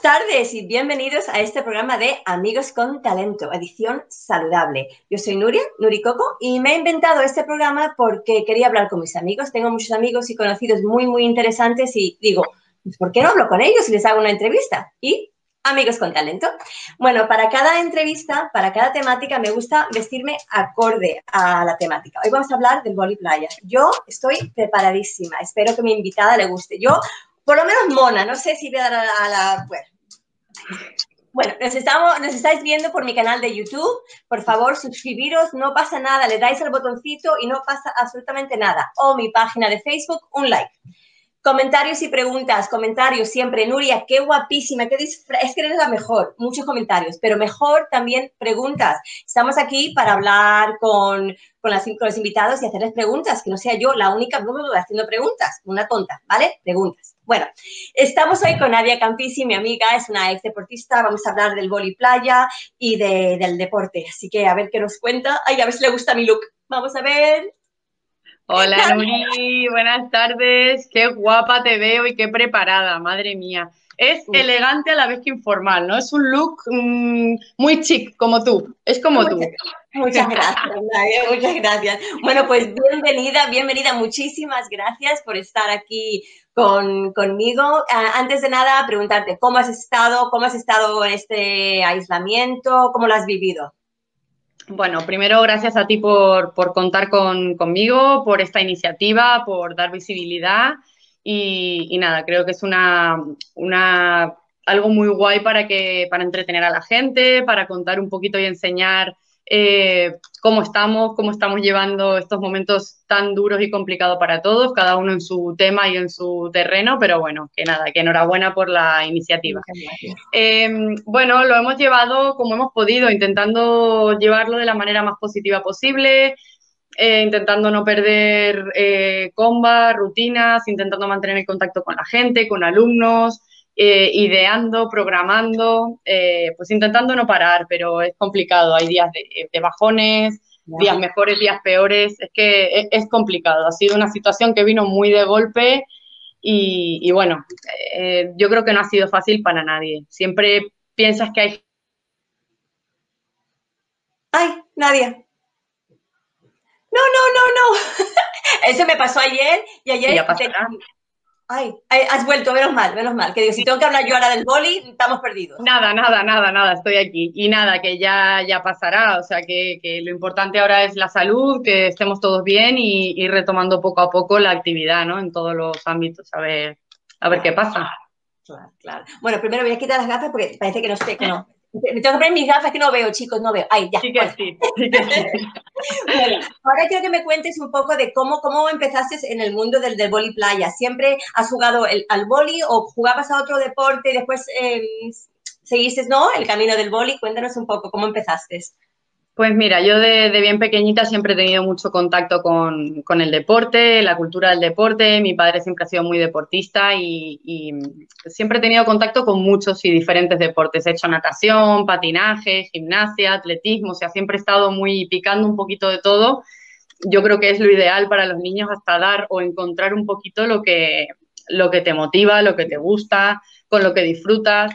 Buenas tardes y bienvenidos a este programa de Amigos con Talento, edición saludable. Yo soy Nuria, Nuri Coco, y me he inventado este programa porque quería hablar con mis amigos. Tengo muchos amigos y conocidos muy, muy interesantes y digo, pues, ¿por qué no hablo con ellos y les hago una entrevista? Y Amigos con Talento. Bueno, para cada entrevista, para cada temática, me gusta vestirme acorde a la temática. Hoy vamos a hablar del boli playa. Yo estoy preparadísima. Espero que mi invitada le guste. Yo por lo menos mona, no sé si voy a dar a la... Bueno. nos, estamos, nos estáis viendo por mi canal de YouTube. Por favor, suscribiros, no pasa nada. Le dais al botoncito y no pasa absolutamente nada. O mi página de Facebook, un like. Comentarios y preguntas, comentarios siempre. Nuria, qué guapísima, qué es que eres la mejor. Muchos comentarios, pero mejor también preguntas. Estamos aquí para hablar con, con, las, con los invitados y hacerles preguntas, que no sea yo la única haciendo preguntas, una tonta, ¿vale? Preguntas. Bueno, estamos hoy con Nadia Campisi, mi amiga, es una ex deportista. Vamos a hablar del boli playa y del deporte. Así que a ver qué nos cuenta. Ay, a ver si le gusta mi look. Vamos a ver. Hola, Nuri. Buenas tardes. Qué guapa te veo y qué preparada, madre mía. Es elegante a la vez que informal, ¿no? Es un look mm, muy chic, como tú. Es como tú. Muchas gracias, Nadia, muchas gracias. Bueno, pues bienvenida, bienvenida. Muchísimas gracias por estar aquí conmigo. Ah, antes de nada, preguntarte, ¿cómo has estado? ¿Cómo has estado en este aislamiento? ¿Cómo lo has vivido? Bueno, primero gracias a ti por, contar conmigo, por esta iniciativa, por dar visibilidad. Y, nada, creo que es una, una, algo muy guay para, que, para entretener a la gente, para contar un poquito y enseñar eh, cómo estamos, cómo estamos llevando estos momentos tan duros y complicados para todos, cada uno en su tema y en su terreno, pero bueno, que nada, que enhorabuena por la iniciativa. Em, bueno, lo hemos llevado como hemos podido, intentando llevarlo de la manera más positiva posible, eh, intentando no perder eh, combas, rutinas, intentando mantener el contacto con la gente, con alumnos, eh, ideando, programando, eh, pues intentando no parar, pero es complicado. Hay días de, bajones, días mejores, días peores. Es que es, complicado. Ha sido una situación que vino muy de golpe y, bueno, eh, yo creo que no ha sido fácil para nadie. Siempre piensas que hay... ¡Ay, nadie! No, no, no, no. Eso me pasó ayer y ayer... ya Ay, has vuelto, menos mal, menos mal. Que digo, si tengo que hablar yo ahora del boli, estamos perdidos. Nada, nada, nada, nada, estoy aquí. Y nada, que ya, ya pasará. O sea, que, lo importante ahora es la salud, que estemos todos bien y, retomando poco a poco la actividad, ¿no? En todos los ámbitos, a ver, a ver qué pasa. Claro, claro. Bueno, primero voy a quitar las gafas porque parece que no sé, que no. Me tengo que poner mis gafas que no veo, chicos, no veo. Ay, ya. Sí que sí. ahora quiero que me cuentes un poco de cómo, cómo empezaste en el mundo del, del boli playa. ¿Siempre has jugado el, al boli o jugabas a otro deporte y después eh, seguiste, no, el camino del boli? Cuéntanos un poco cómo empezaste. Pues mira, yo de, bien pequeñita siempre he tenido mucho contacto con, el deporte, la cultura del deporte. Mi padre siempre ha sido muy deportista y, siempre he tenido contacto con muchos y diferentes deportes. He hecho natación, patinaje, gimnasia, atletismo, o sea, siempre he estado muy picando un poquito de todo. Yo creo que es lo ideal para los niños hasta dar o encontrar un poquito lo que, lo que te motiva, lo que te gusta, con lo que disfrutas.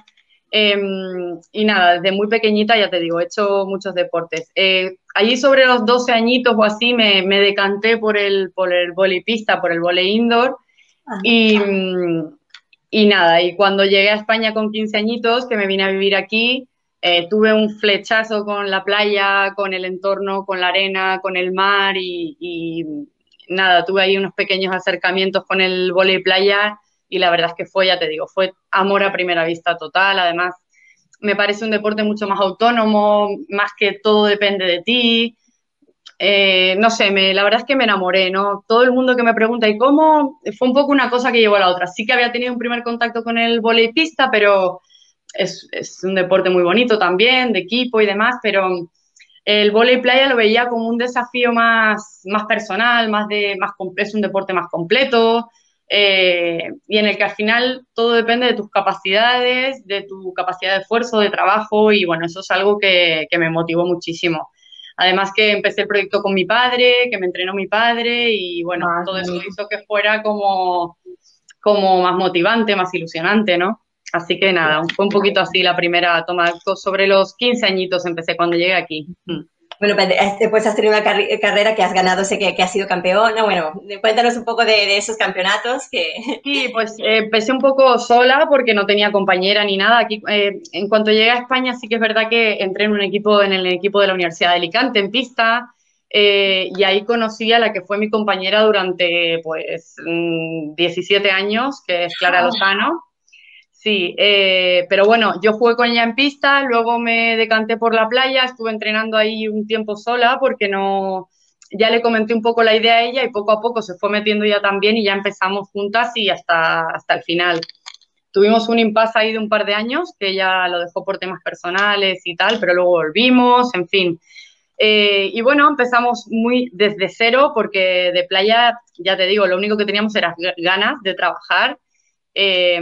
Em, y nada, desde muy pequeñita, ya te digo, he hecho muchos deportes. Eh, allí sobre los 12 añitos o así me, decanté por el, por el volipista, por el volei indoor. Ah. Y, y, nada, y cuando llegué a España con 15 añitos, que me vine a vivir aquí, eh, tuve un flechazo con la playa, con el entorno, con la arena, con el mar y, y nada, tuve ahí unos pequeños acercamientos con el volei playa y la verdad es que fue, ya te digo, fue amor a primera vista total. Además, me parece un deporte mucho más autónomo, más que todo depende de ti. Eh, no sé, me, la verdad es que me enamoré, ¿no? Todo el mundo que me pregunta, ¿y cómo? Fue un poco una cosa que llevó a la otra. Sí que había tenido un primer contacto con el pista, pero es, es, un deporte muy bonito también, de equipo y demás, pero el volei playa lo veía como un desafío más, más personal, más de, más, es un deporte más completo, eh, y en el que al final todo depende de tus capacidades, de tu capacidad de esfuerzo, de trabajo y bueno, eso es algo que, me motivó muchísimo. Además que empecé el proyecto con mi padre, que me entrenó mi padre y bueno, todo eso hizo que fuera como, como más motivante, más ilusionante, ¿no? Así que nada, fue un poquito así la primera toma. Sobre los 15 añitos empecé cuando llegué aquí. Bueno, pues después has tenido una carrera que has ganado, sé que, que has sido campeona. Bueno, cuéntanos un poco de, esos campeonatos. Que... Sí, pues eh, empecé un poco sola porque no tenía compañera ni nada. Aquí, eh, en cuanto llegué a España, sí que es verdad que entré en un equipo, en el equipo de la Universidad de Alicante, en pista. Eh, y ahí conocí a la que fue mi compañera durante pues 17 mm, años, que es Clara ah. Lozano. Sí, eh, pero bueno, yo jugué con ella en pista, luego me decanté por la playa, estuve entrenando ahí un tiempo sola porque no, ya le comenté un poco la idea a ella y poco a poco se fue metiendo ya también y ya empezamos juntas y hasta, hasta el final. Tuvimos un impasse ahí de un par de años, que ella lo dejó por temas personales y tal, pero luego volvimos, en fin. Eh, y bueno, empezamos muy desde cero porque de playa, ya te digo, lo único que teníamos era ganas de trabajar. Eh,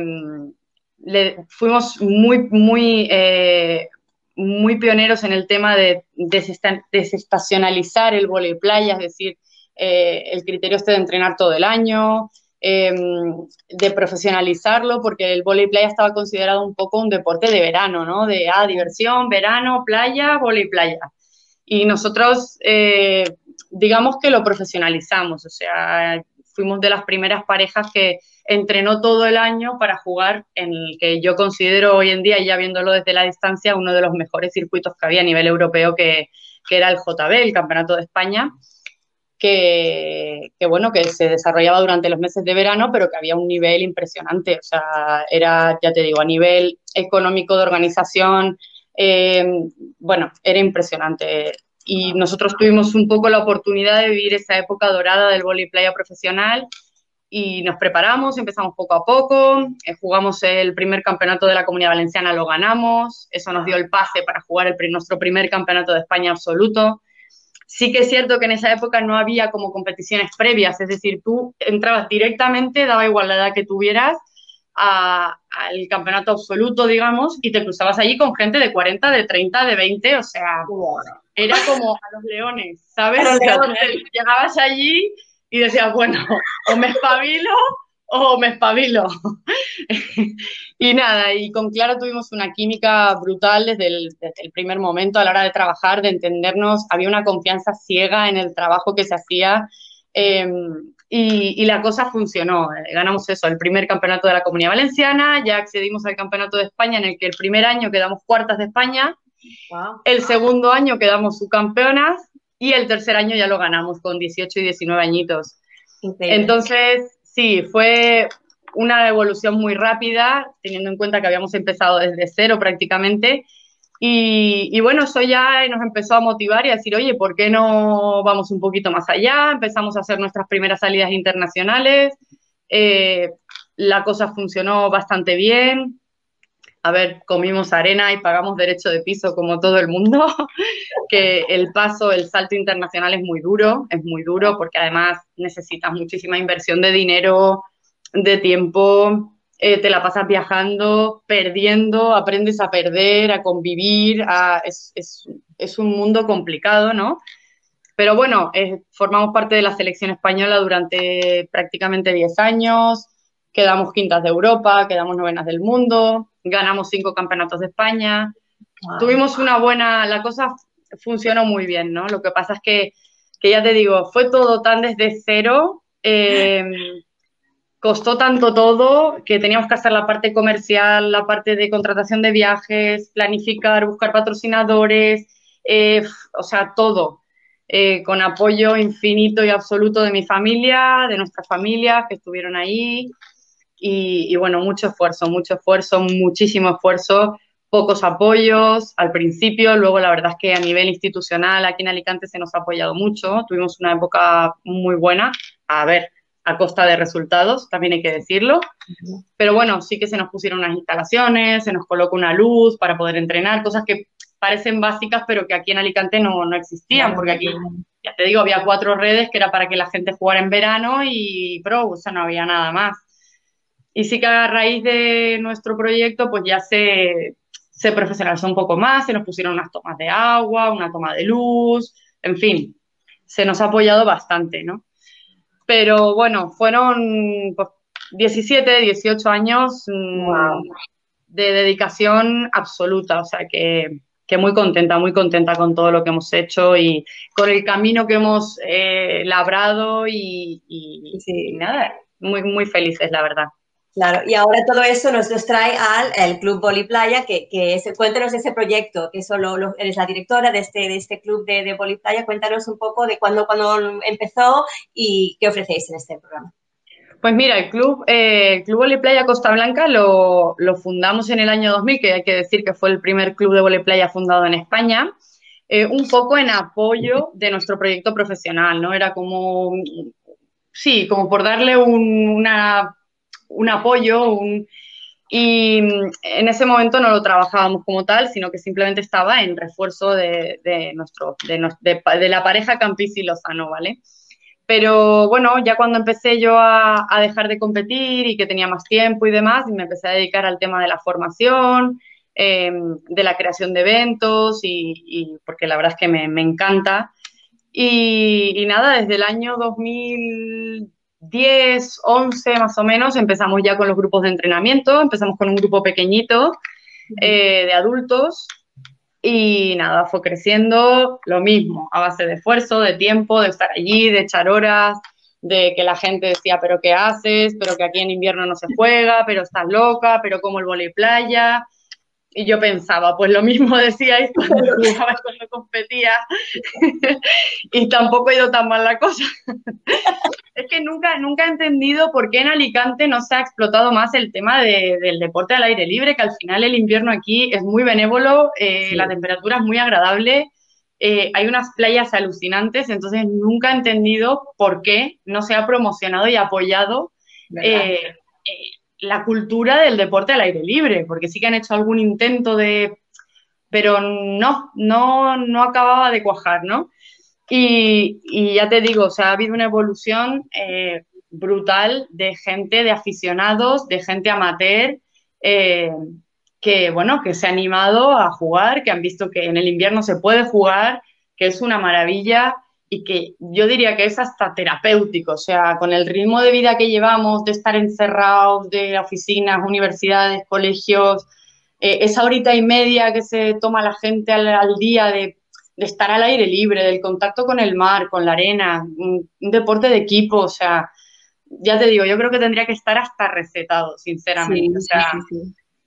fuimos muy, muy, eh, muy pioneros en el tema de desestacionalizar el volei playa, es decir, eh, el criterio este de entrenar todo el año, em, de profesionalizarlo, porque el volei playa estaba considerado un poco un deporte de verano, ¿no? De ah, diversión, verano, playa, volei playa. Y nosotros, eh, digamos que lo profesionalizamos, o sea, fuimos de las primeras parejas que entrenó todo el año para jugar en el que yo considero hoy en día, ya viéndolo desde la distancia, uno de los mejores circuitos que había a nivel europeo, que, era el JB, el Campeonato de España, que, bueno, que se desarrollaba durante los meses de verano, pero que había un nivel impresionante. O sea, era, ya te digo, a nivel económico de organización, eh, bueno, era impresionante. Y nosotros tuvimos un poco la oportunidad de vivir esa época dorada del voleibol playa profesional y nos preparamos, empezamos poco a poco, eh, jugamos el primer campeonato de la Comunidad Valenciana, lo ganamos, eso nos dio el pase para jugar nuestro primer campeonato de España absoluto. Sí que es cierto que en esa época no había como competiciones previas, es decir, tú entrabas directamente, daba igual la edad que tuvieras, al campeonato absoluto, digamos, y te cruzabas allí con gente de 40, de 30, de 20, o sea, era como a los leones, ¿sabes? llegabas allí y decía, bueno, o me espabilo o me espabilo. y nada, y con Clara tuvimos una química brutal desde el, primer momento a la hora de trabajar, de entendernos, había una confianza ciega en el trabajo que se hacía. Em, y, la cosa funcionó. Ganamos eso, el primer campeonato de la Comunidad Valenciana, ya accedimos al campeonato de España, en el que el primer año quedamos cuartas de España, el segundo año quedamos subcampeonas y el tercer año ya lo ganamos con 18 y 19 añitos. Entonces, sí, fue una evolución muy rápida, teniendo en cuenta que habíamos empezado desde cero prácticamente. Y, bueno, eso ya nos empezó a motivar y a decir, oye, ¿por qué no vamos un poquito más allá? Empezamos a hacer nuestras primeras salidas internacionales. Eh, la cosa funcionó bastante bien a ver, comimos arena y pagamos derecho de piso como todo el mundo, que el paso, el salto internacional es muy duro, es muy duro porque además necesitas muchísima inversión de dinero, de tiempo, eh, te la pasas viajando, perdiendo, aprendes a perder, a convivir, es, un mundo complicado, ¿no? Pero bueno, eh, formamos parte de la selección española durante prácticamente 10 años, quedamos quintas de Europa, quedamos novenas del mundo, ganamos cinco campeonatos de España. Tuvimos una buena, la cosa funcionó muy bien, ¿no? Lo que pasa es que, ya te digo, fue todo tan desde cero, em, costó tanto todo que teníamos que hacer la parte comercial, la parte de contratación de viajes, planificar, buscar patrocinadores, eh, o sea, todo. Eh, con apoyo infinito y absoluto de mi familia, de nuestras familias que estuvieron ahí, y, bueno, mucho esfuerzo, mucho esfuerzo, muchísimo esfuerzo, pocos apoyos al principio, luego la verdad es que a nivel institucional aquí en Alicante se nos ha apoyado mucho, tuvimos una época muy buena, a ver, a costa de resultados, también hay que decirlo, pero bueno, sí que se nos pusieron unas instalaciones, se nos colocó una luz para poder entrenar, cosas que parecen básicas, pero que aquí en Alicante no, no existían, porque aquí, ya te digo, había cuatro redes que era para que la gente jugara en verano y pro, o sea, no había nada más. Y sí que a raíz de nuestro proyecto, pues ya se, se profesionalizó un poco más, se nos pusieron unas tomas de agua, una toma de luz, en fin, se nos ha apoyado bastante, ¿no? Pero bueno, fueron 17, pues, 18 años mm, de dedicación absoluta, o sea que, muy contenta, muy contenta con todo lo que hemos hecho y con el camino que hemos eh, labrado y, nada, muy, muy felices, la verdad. Claro, y ahora todo eso nos, nos trae al Club Boli Playa, que, que es, cuéntanos ese proyecto, que solo eres la directora de este, de este club de, de Boli Playa, cuéntanos un poco de cuándo, empezó y qué ofrecéis en este programa. Pues mira, el club, eh, Costa Blanca lo, fundamos en el año 2000, que hay que decir que fue el primer club de playa fundado en España, eh, un poco en apoyo de nuestro proyecto profesional, ¿no? Era como, sí, como por darle un, apoyo, y en ese momento no lo trabajábamos como tal, sino que simplemente estaba en refuerzo de, nuestro, de, la pareja Campis y Lozano, ¿vale? Pero bueno, ya cuando empecé yo a, dejar de competir y que tenía más tiempo y demás, y me empecé a dedicar al tema de la formación, em, de la creación de eventos, y, porque la verdad es que me, encanta. Y, nada, desde el año 2010, 11 más o menos, empezamos ya con los grupos de entrenamiento, empezamos con un grupo pequeñito eh, de adultos y nada, fue creciendo lo mismo, a base de esfuerzo, de tiempo, de estar allí, de echar horas, de que la gente decía, pero ¿qué haces? Pero que aquí en invierno no se juega, pero estás loca, pero como el volei playa. Y yo pensaba, pues lo mismo decíais cuando jugaba, cuando competía. y tampoco ha ido tan mal la cosa. es que nunca, nunca he entendido por qué en Alicante no se ha explotado más el tema del deporte al aire libre, que al final el invierno aquí es muy benévolo, eh, la temperatura es muy agradable. Eh, hay unas playas alucinantes, entonces nunca he entendido por qué no se ha promocionado y apoyado la cultura del deporte al aire libre, porque sí que han hecho algún intento de, pero no, no, no acababa de cuajar, ¿no? Y, ya te digo, o sea, ha habido una evolución eh, brutal de gente, de aficionados, de gente amateur, eh, que, bueno, que se ha animado a jugar, que han visto que en el invierno se puede jugar, que es una maravilla y que yo diría que es hasta terapéutico, o sea, con el ritmo de vida que llevamos, de estar encerrados, de oficinas, universidades, colegios, eh, esa horita y media que se toma la gente al, día de, estar al aire libre, del contacto con el mar, con la arena, un, deporte de equipo, o sea, ya te digo, yo creo que tendría que estar hasta recetado, sinceramente.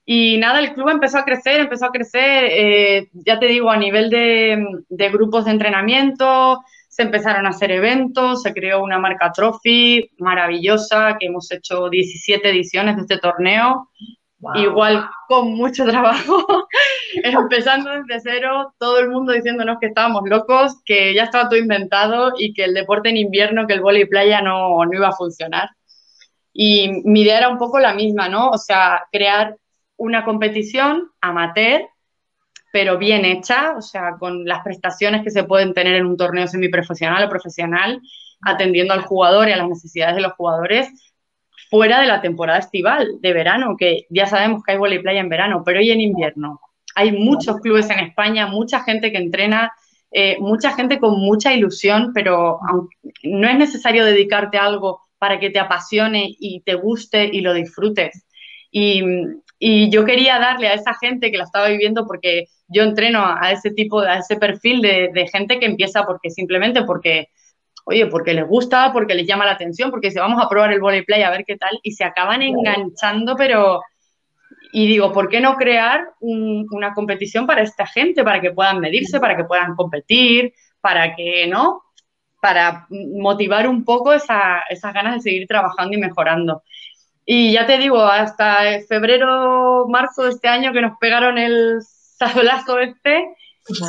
Y nada, el club empezó a crecer, empezó a crecer, eh, ya te digo, a nivel de, de grupos de entrenamiento, se empezaron a hacer eventos, se creó una marca Trophy maravillosa, que hemos hecho 17 ediciones de este torneo, igual con mucho trabajo, empezando desde cero, todo el mundo diciéndonos que estábamos locos, que ya estaba todo inventado y que el deporte en invierno, que el vóley playa no, no iba a funcionar. Y mi idea era un poco la misma, ¿no? O sea, crear una competición amateur pero bien hecha, o sea, con las prestaciones que se pueden tener en un torneo semiprofesional o profesional, atendiendo al jugador y a las necesidades de los jugadores, fuera de la temporada estival, de verano, que ya sabemos que hay voleibol playa en verano, pero hoy en invierno. Hay muchos clubes en España, mucha gente que entrena, eh, mucha gente con mucha ilusión, pero no es necesario dedicarte a algo para que te apasione y te guste y lo disfrutes. Y, y yo quería darle a esa gente que la estaba viviendo porque yo entreno a ese tipo, a ese perfil de, gente que empieza porque simplemente porque, oye, porque les gusta, porque les llama la atención, porque se vamos a probar el volley play a ver qué tal y se acaban enganchando, pero y digo, ¿por qué no crear una competición para esta gente, para que puedan medirse, para que puedan competir, para que, ¿no? Para motivar un poco esas ganas de seguir trabajando y mejorando. Y ya te digo, hasta febrero, marzo de este año que nos pegaron el sablazo este,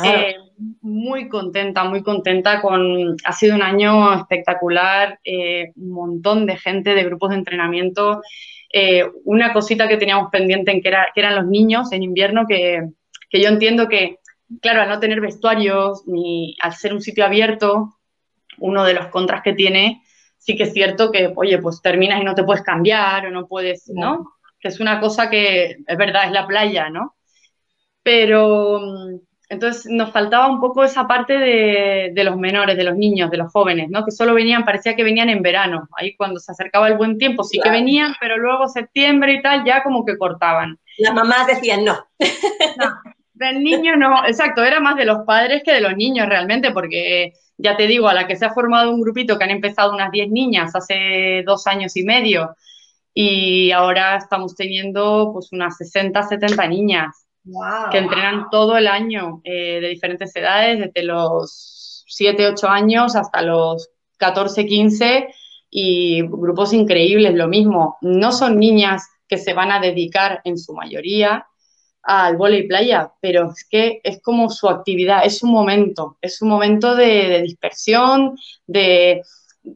eh, muy contenta, muy contenta con, ha sido un año espectacular, eh, un montón de gente de grupos de entrenamiento, eh, una cosita que teníamos pendiente en que, era, que eran los niños en invierno, que, que yo entiendo que, claro, al no tener vestuarios ni al ser un sitio abierto, uno de los contras que tiene sí que es cierto que, oye, pues terminas y no te puedes cambiar o no puedes, ¿no? Que es una cosa que es verdad, es la playa, ¿no? Pero mm, entonces nos faltaba un poco esa parte de, los menores, de los niños, de los jóvenes, ¿no? Que solo venían, parecía que venían en verano. Ahí cuando se acercaba el buen tiempo sí que venían, pero luego septiembre y tal ya como que cortaban. Las mamás decían no. no del niño no, exacto, era más de los padres que de los niños realmente, porque ya te digo, a la que se ha formado un grupito que han empezado unas 10 niñas hace dos años y medio y ahora estamos teniendo pues unas 60, 70 niñas que entrenan todo el año eh, de diferentes edades, desde los 7, 8 años hasta los 14, 15 y grupos increíbles, lo mismo. No son niñas que se van a dedicar en su mayoría al y playa, pero es que es como su actividad, es un momento, es un momento de, dispersión, de,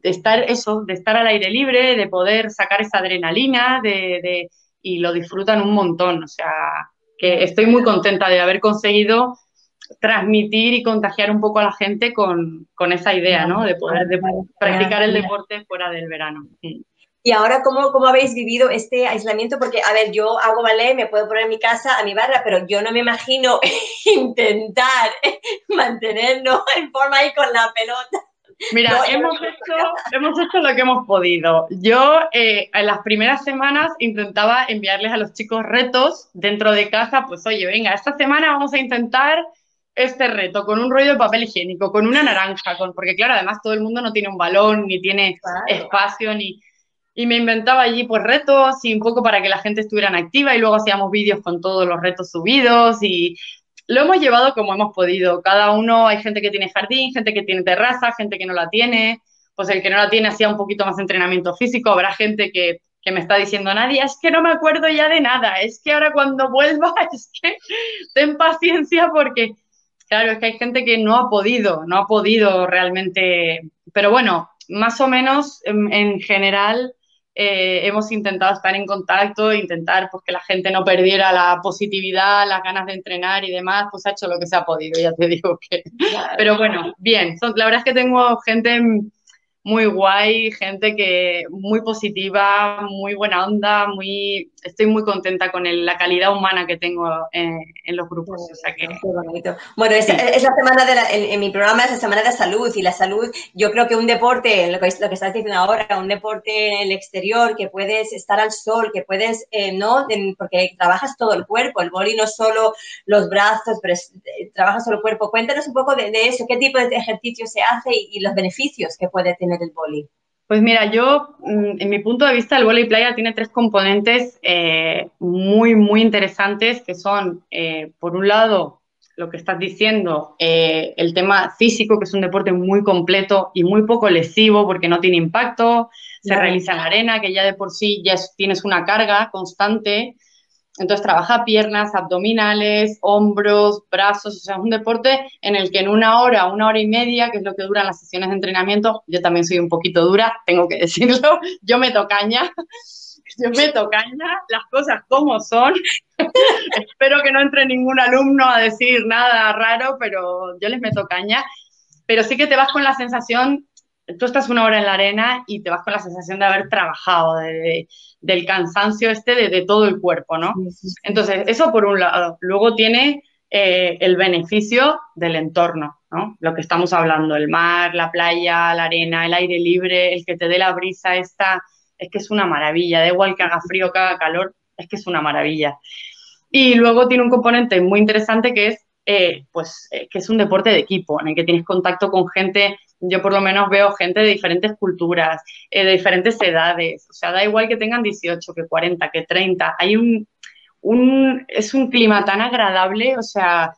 estar eso, de estar al aire libre, de poder sacar esa adrenalina, de, y lo disfrutan un montón. O sea, que estoy muy contenta de haber conseguido transmitir y contagiar un poco a la gente con, esa idea, ¿no? De poder practicar el deporte fuera del verano. Y ahora, ¿cómo, ¿cómo habéis vivido este aislamiento? Porque, a ver, yo hago ballet, me puedo poner en mi casa, a mi barra, pero yo no me imagino intentar mantenernos en forma ahí con la pelota. Mira, hemos, hecho, hemos hecho lo que hemos podido. Yo eh, en las primeras semanas intentaba enviarles a los chicos retos dentro de casa, pues oye, venga, esta semana vamos a intentar este reto con un rollo de papel higiénico, con una naranja, con, porque claro, además todo el mundo no tiene un balón, ni tiene espacio, ni... Y me inventaba allí pues retos y un poco para que la gente estuviera activa y luego hacíamos vídeos con todos los retos subidos y lo hemos llevado como hemos podido. Cada uno, hay gente que tiene jardín, gente que tiene terraza, gente que no la tiene. Pues el que no la tiene hacía un poquito más entrenamiento físico. Habrá gente que, que me está diciendo, nadie, es que no me acuerdo ya de nada. Es que ahora cuando vuelva, es que ten paciencia porque, claro, es que hay gente que no ha podido, no ha podido realmente. Pero bueno, más o menos en general eh, hemos intentado estar en contacto, intentar pues, que la gente no perdiera la positividad, las ganas de entrenar y demás, pues ha hecho lo que se ha podido, ya te digo que. Pero bueno, bien, la verdad es que tengo gente muy guay, gente que muy positiva, muy buena onda, muy estoy muy contenta con la calidad humana que tengo en, los grupos. O sea que, Bueno, es, la semana de en, mi programa es la semana de salud y la salud, yo creo que un deporte, lo que, lo que estás diciendo ahora, un deporte en el exterior, que puedes estar al sol, que puedes, eh, ¿no? porque trabajas todo el cuerpo, el boli no solo los brazos, pero eh, trabajas todo el cuerpo. Cuéntanos un poco de, eso, qué tipo de ejercicio se hace y, y los beneficios que puede tener el boli? Pues mira, yo, mm, en mi punto de vista, el vóley playa tiene tres componentes eh, muy, muy interesantes, que son, eh, por un lado, lo que estás diciendo, eh, el tema físico, que es un deporte muy completo y muy poco lesivo porque no tiene impacto, se realiza en la arena, que ya de por sí ya tienes una carga constante, entonces trabaja piernas, abdominales, hombros, brazos, o sea, es un deporte en el que en una hora, una hora y media, que es lo que duran las sesiones de entrenamiento, yo también soy un poquito dura, tengo que decirlo, yo me tocaña, yo me tocaña, las cosas como son. Espero que no entre ningún alumno a decir nada raro, pero yo les meto caña. Pero sí que te vas con la sensación tú estás una hora en la arena y te vas con la sensación de haber trabajado, del cansancio este de, todo el cuerpo, ¿no? Entonces, eso por un lado. Luego tiene eh, el beneficio del entorno, ¿no? Lo que estamos hablando, el mar, la playa, la arena, el aire libre, el que te dé la brisa esta, es que es una maravilla. Da igual que haga frío, que haga calor, es que es una maravilla. Y luego tiene un componente muy interesante que es, eh, pues, eh, que es un deporte de equipo, en el que tienes contacto con gente yo por lo menos veo gente de diferentes culturas, eh, de diferentes edades, o sea, da igual que tengan 18, que 40, que 30, hay un, un, es un clima tan agradable, o sea,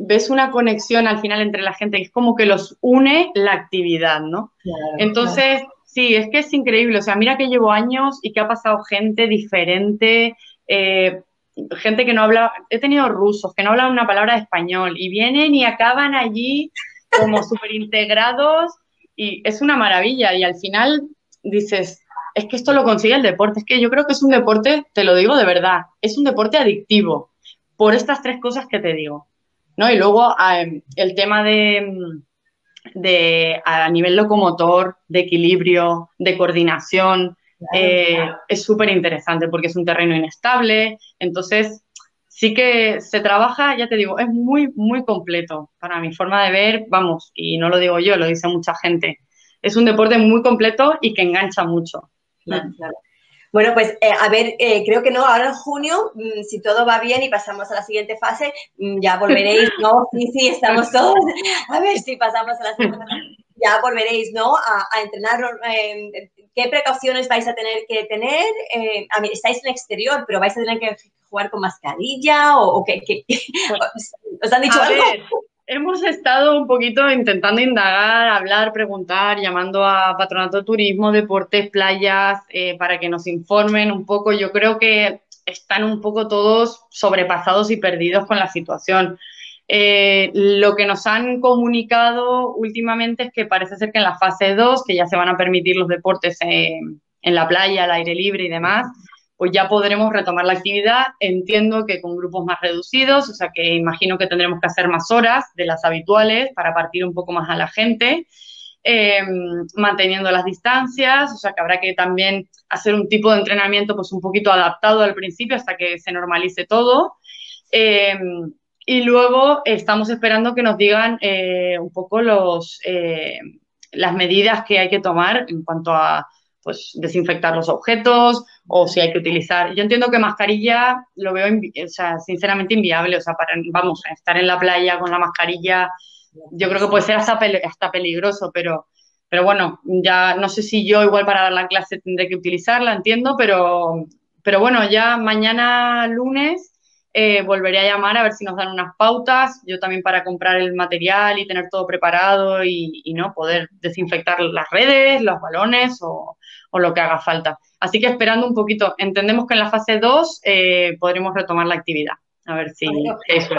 ves una conexión al final entre la gente, es como que los une la actividad, ¿no? Entonces, sí, es que es increíble, o sea, mira que llevo años y que ha pasado gente diferente, eh, gente que no habla, he tenido rusos que no hablan una palabra de español y vienen y acaban allí como súper integrados y es una maravilla. Y al final dices, es que esto lo consigue el deporte. Es que yo creo que es un deporte, te lo digo de verdad, es un deporte adictivo por estas tres cosas que te digo. ¿no? Y luego el tema de, de, a nivel locomotor, de equilibrio, de coordinación, eh, es súper interesante porque es un terreno inestable. Entonces, sí que se trabaja, ya te digo, es muy, muy completo para mi forma de ver, vamos, y no lo digo yo, lo dice mucha gente. Es un deporte muy completo y que engancha mucho. Bueno, pues eh, a ver, eh, creo que no, ahora en junio, mm, si todo va bien y pasamos a la siguiente fase, mm, ya volveréis, ¿no? Sí, sí, estamos todos. A ver si pasamos a la siguiente fase. Ya volveréis, ¿no? A, entrenar. Eh, ¿Qué precauciones vais a tener que tener? a mí, estáis en exterior, pero vais a tener que jugar con mascarilla o, qué, pues, ¿Os han dicho algo? Hemos estado un poquito intentando indagar, hablar, preguntar, llamando a Patronato de Turismo, Deportes, Playas, eh, para que nos informen un poco. Yo creo que están un poco todos sobrepasados y perdidos con la situación. Eh, lo que nos han comunicado últimamente es que parece ser que en la fase 2, que ya se van a permitir los deportes en la playa, al aire libre y demás, pues ya podremos retomar la actividad. Entiendo que con grupos más reducidos, o sea que imagino que tendremos que hacer más horas de las habituales para partir un poco más a la gente, eh, manteniendo las distancias, o sea que habrá que también hacer un tipo de entrenamiento pues un poquito adaptado al principio hasta que se normalice todo. Eh, y luego estamos esperando que nos digan eh, un poco los, las medidas que hay que tomar en cuanto a pues desinfectar los objetos o si hay que utilizar. Yo entiendo que mascarilla lo veo, o sea, sinceramente inviable, o sea, para, vamos, estar en la playa con la mascarilla, yo creo que puede ser hasta, hasta peligroso, pero, pero bueno, ya no sé si yo igual para dar la clase tendré que utilizarla, entiendo, pero, pero bueno, ya mañana lunes eh, volveré a llamar a ver si nos dan unas pautas, yo también para comprar el material y tener todo preparado y, no poder desinfectar las redes, los balones o, lo que haga falta. Así que esperando un poquito, entendemos que en la fase 2 eh, podremos retomar la actividad. A ver si eso.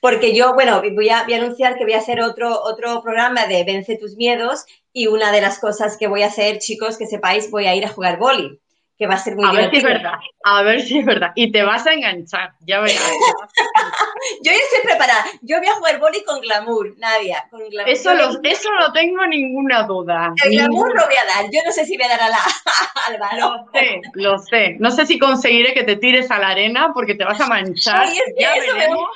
Porque yo, bueno, voy a, voy a, anunciar que voy a hacer otro, otro programa de Vence tus miedos y una de las cosas que voy a hacer, chicos, que sepáis, voy a ir a jugar boli que va a ser muy A ver si es verdad, a ver si es verdad. Y te vas a enganchar, ya verás. yo ya estoy preparada. Yo voy a jugar boli con glamour, Nadia. Con glamour. Eso, lo, eso no tengo ninguna duda. El glamour lo voy a dar. Yo no sé si voy a dar a la, al balón. Lo sé, lo sé. No sé si conseguiré que te tires a la arena porque te vas a manchar. ya veremos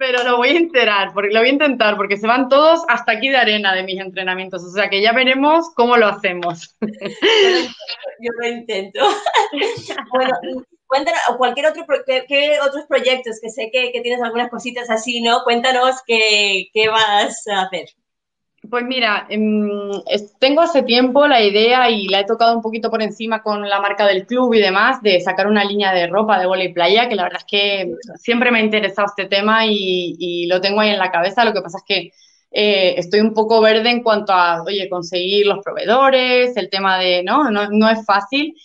pero lo voy a enterar, porque lo voy a intentar, porque se van todos hasta aquí de arena de mis entrenamientos, o sea que ya veremos cómo lo hacemos. Yo lo intento. Bueno, cuéntanos, cualquier otro, ¿qué, otros proyectos? Que sé que, tienes algunas cositas así, ¿no? Cuéntanos qué, qué vas a hacer. Pues mira, em, tengo hace tiempo la idea y la he tocado un poquito por encima con la marca del club y demás de sacar una línea de ropa de bola y playa, que la verdad es que siempre me ha interesado este tema y, lo tengo ahí en la cabeza. Lo que pasa es que eh, estoy un poco verde en cuanto a, oye, conseguir los proveedores, el tema de, no, no, no es fácil,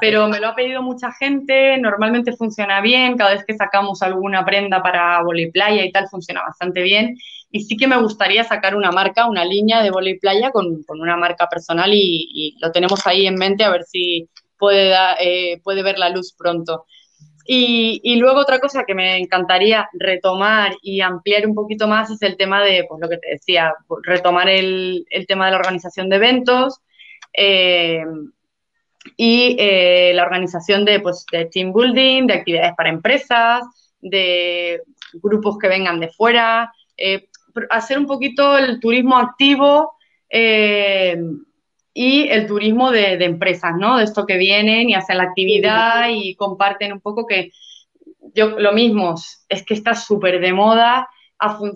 pero me lo ha pedido mucha gente, normalmente funciona bien, cada vez que sacamos alguna prenda para bola y playa y tal, funciona bastante bien. Y sí que me gustaría sacar una marca, una línea de y playa con, con una marca personal y, lo tenemos ahí en mente a ver si puede, eh, puede ver la luz pronto. Y, luego otra cosa que me encantaría retomar y ampliar un poquito más es el tema de, pues lo que te decía, retomar el, el tema de la organización de eventos eh, y eh, la organización de, pues, de team building, de actividades para empresas, de grupos que vengan de fuera hacer un poquito el turismo activo eh, y el turismo de, empresas, ¿no? De esto que vienen y hacen la actividad y comparten un poco que yo lo mismo, es que está súper de moda,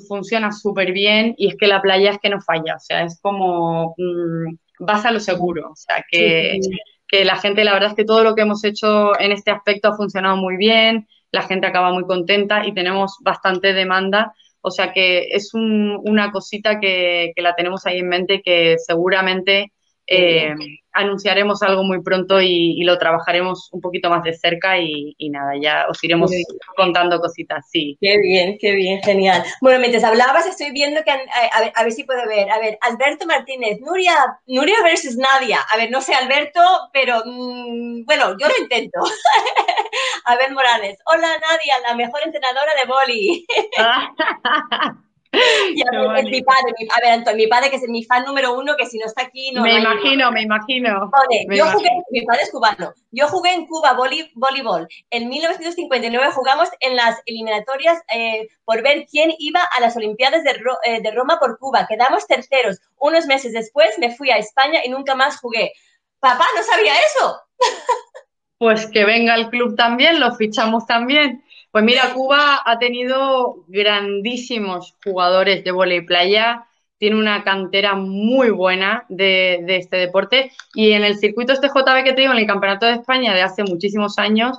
funciona súper bien y es que la playa es que no falla, o sea, es como mm, vas a lo seguro, o sea, que, que la gente, la verdad es que todo lo que hemos hecho en este aspecto ha funcionado muy bien, la gente acaba muy contenta y tenemos bastante demanda o sea que es una cosita que, la tenemos ahí en mente que seguramente eh, anunciaremos algo muy pronto y, lo trabajaremos un poquito más de cerca y, nada, ya os iremos contando cositas, sí. Qué bien, qué bien, genial. Bueno, mientras hablabas estoy viendo que, a ver, si puedo ver, a ver, Alberto Martínez, Nuria, Nuria versus Nadia, a ver, no sé Alberto, pero mm, bueno, yo lo intento. a ver, Morales, hola Nadia, la mejor entrenadora de boli. es mi padre, a ver, Antonio, mi padre que es mi fan número uno, que si no está aquí no. Me imagino, me imagino. yo jugué, mi padre es cubano. Yo jugué en Cuba voleibol. En 1959 jugamos en las eliminatorias eh, por ver quién iba a las Olimpiadas de, eh, de Roma por Cuba. Quedamos terceros. Unos meses después me fui a España y nunca más jugué. Papá, no sabía eso. Pues que venga el club también, lo fichamos también. Pues mira, Cuba ha tenido grandísimos jugadores de volei playa, tiene una cantera muy buena de, este deporte y en el circuito este JB que te digo, en el Campeonato de España de hace muchísimos años,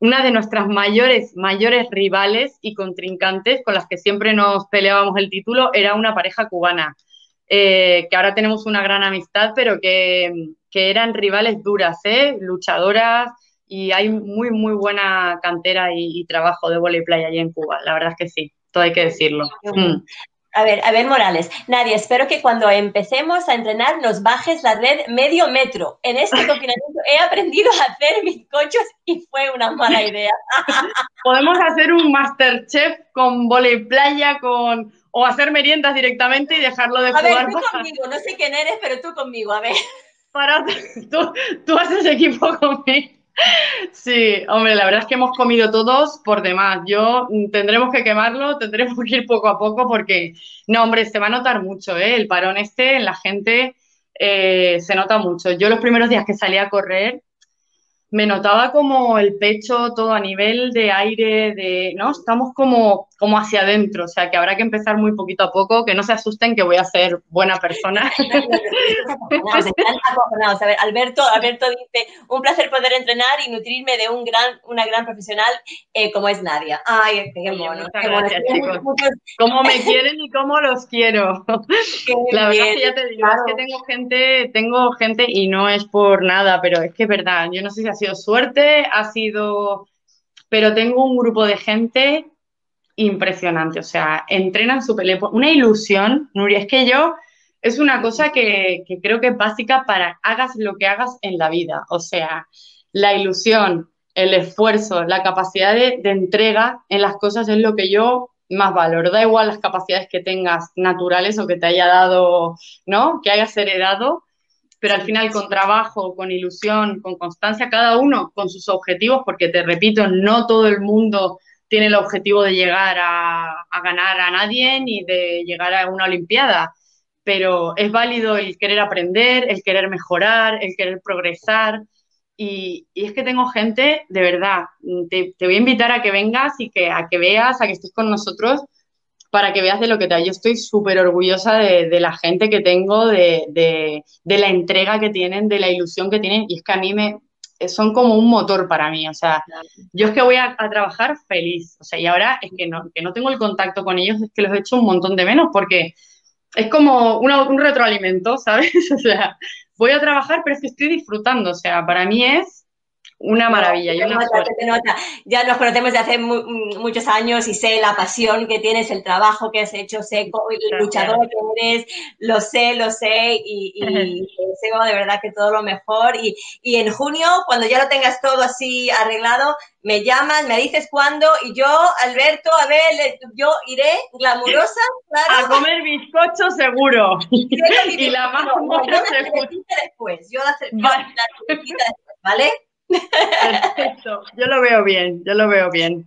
una de nuestras mayores, mayores rivales y contrincantes con las que siempre nos peleábamos el título era una pareja cubana, eh, que ahora tenemos una gran amistad, pero que, que eran rivales duras, ¿eh? luchadoras, y hay muy, muy buena cantera y, trabajo de voleibol playa allí en Cuba. La verdad es que sí, todo hay que decirlo. Mm. A ver, a ver, Morales. Nadie, espero que cuando empecemos a entrenar nos bajes la red medio metro. En este confinamiento he aprendido a hacer bizcochos y fue una mala idea. Podemos hacer un Masterchef con volei playa, con o hacer meriendas directamente y dejarlo de jugar. A ver, tú conmigo, no sé quién eres, pero tú conmigo, a ver. Para, tú, tú haces equipo conmigo. Sí, hombre, la verdad es que hemos comido todos por demás. Yo mm, tendremos que quemarlo, tendremos que ir poco a poco porque, no, hombre, se va a notar mucho, ¿eh? El parón este en la gente eh, se nota mucho. Yo los primeros días que salí a correr, me notaba como el pecho todo a nivel de aire, de, ¿no? Estamos como, como hacia adentro, o sea que habrá que empezar muy poquito a poco, que no se asusten que voy a ser buena persona. Alberto, Alberto dice, un placer poder entrenar y nutrirme de un gran, una gran profesional eh, como es Nadia. Ay, qué mono. Qué gracias, chicos. Cómo me quieren y cómo los quiero. La verdad es que ya te digo, es que tengo gente, tengo gente y no es por nada, pero es que es verdad, yo no sé si ha sido suerte, ha sido... Pero tengo un grupo de gente impresionante, o sea, entrenan su pelea. Una ilusión, Nuria, es que yo, es una cosa que, creo que es básica para hagas lo que hagas en la vida, o sea, la ilusión, el esfuerzo, la capacidad de, de entrega en las cosas es lo que yo más valoro. Da igual las capacidades que tengas naturales o que te haya dado, ¿no? Que hayas heredado, pero al final con trabajo, con ilusión, con constancia, cada uno con sus objetivos, porque te repito, no todo el mundo tiene el objetivo de llegar a, ganar a nadie ni de llegar a una Olimpiada, pero es válido el querer aprender, el querer mejorar, el querer progresar. Y, es que tengo gente, de verdad, te, voy a invitar a que vengas y que, a que veas, a que estés con nosotros, para que veas de lo que te. Yo estoy súper orgullosa de, la gente que tengo, de, la entrega que tienen, de la ilusión que tienen, y es que a mí me son como un motor para mí, o sea, yo es que voy a, trabajar feliz, o sea, y ahora es que no, que no tengo el contacto con ellos, es que los he hecho un montón de menos, porque es como un retroalimento, ¿sabes? O sea, voy a trabajar, pero es que estoy disfrutando, o sea, para mí es una maravilla. Ya nos conocemos de hace muchos años y sé la pasión que tienes, el trabajo que has hecho, sé el luchador que eres, lo sé, lo sé y, y deseo de verdad que todo lo mejor. Y, y, en junio, cuando ya lo tengas todo así arreglado, me llamas, me dices cuándo y yo, Alberto, a ver, yo iré glamurosa, claro. A comer bizcocho seguro. y la más no, yo la después, yo la, vale. la después, ¿vale? Perfecto, yo lo veo bien, yo lo veo bien.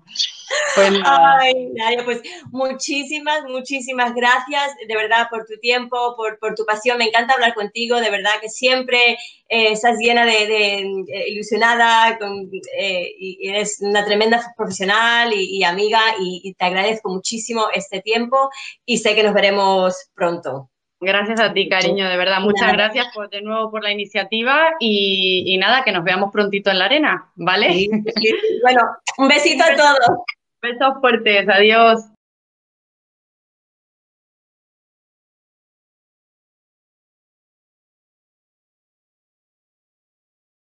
Pues Ay, Nadia, pues muchísimas, muchísimas gracias de verdad por tu tiempo, por, por tu pasión. Me encanta hablar contigo, de verdad que siempre eh, estás llena de, eh, ilusionada eh, y eres una tremenda profesional y, amiga y te agradezco muchísimo este tiempo y sé que nos veremos pronto. Gracias a ti, cariño, de verdad. Muchas gracias por, de nuevo por la iniciativa y, nada, que nos veamos prontito en la arena, ¿vale? Bueno, un besito a todos. Besos fuertes, adiós.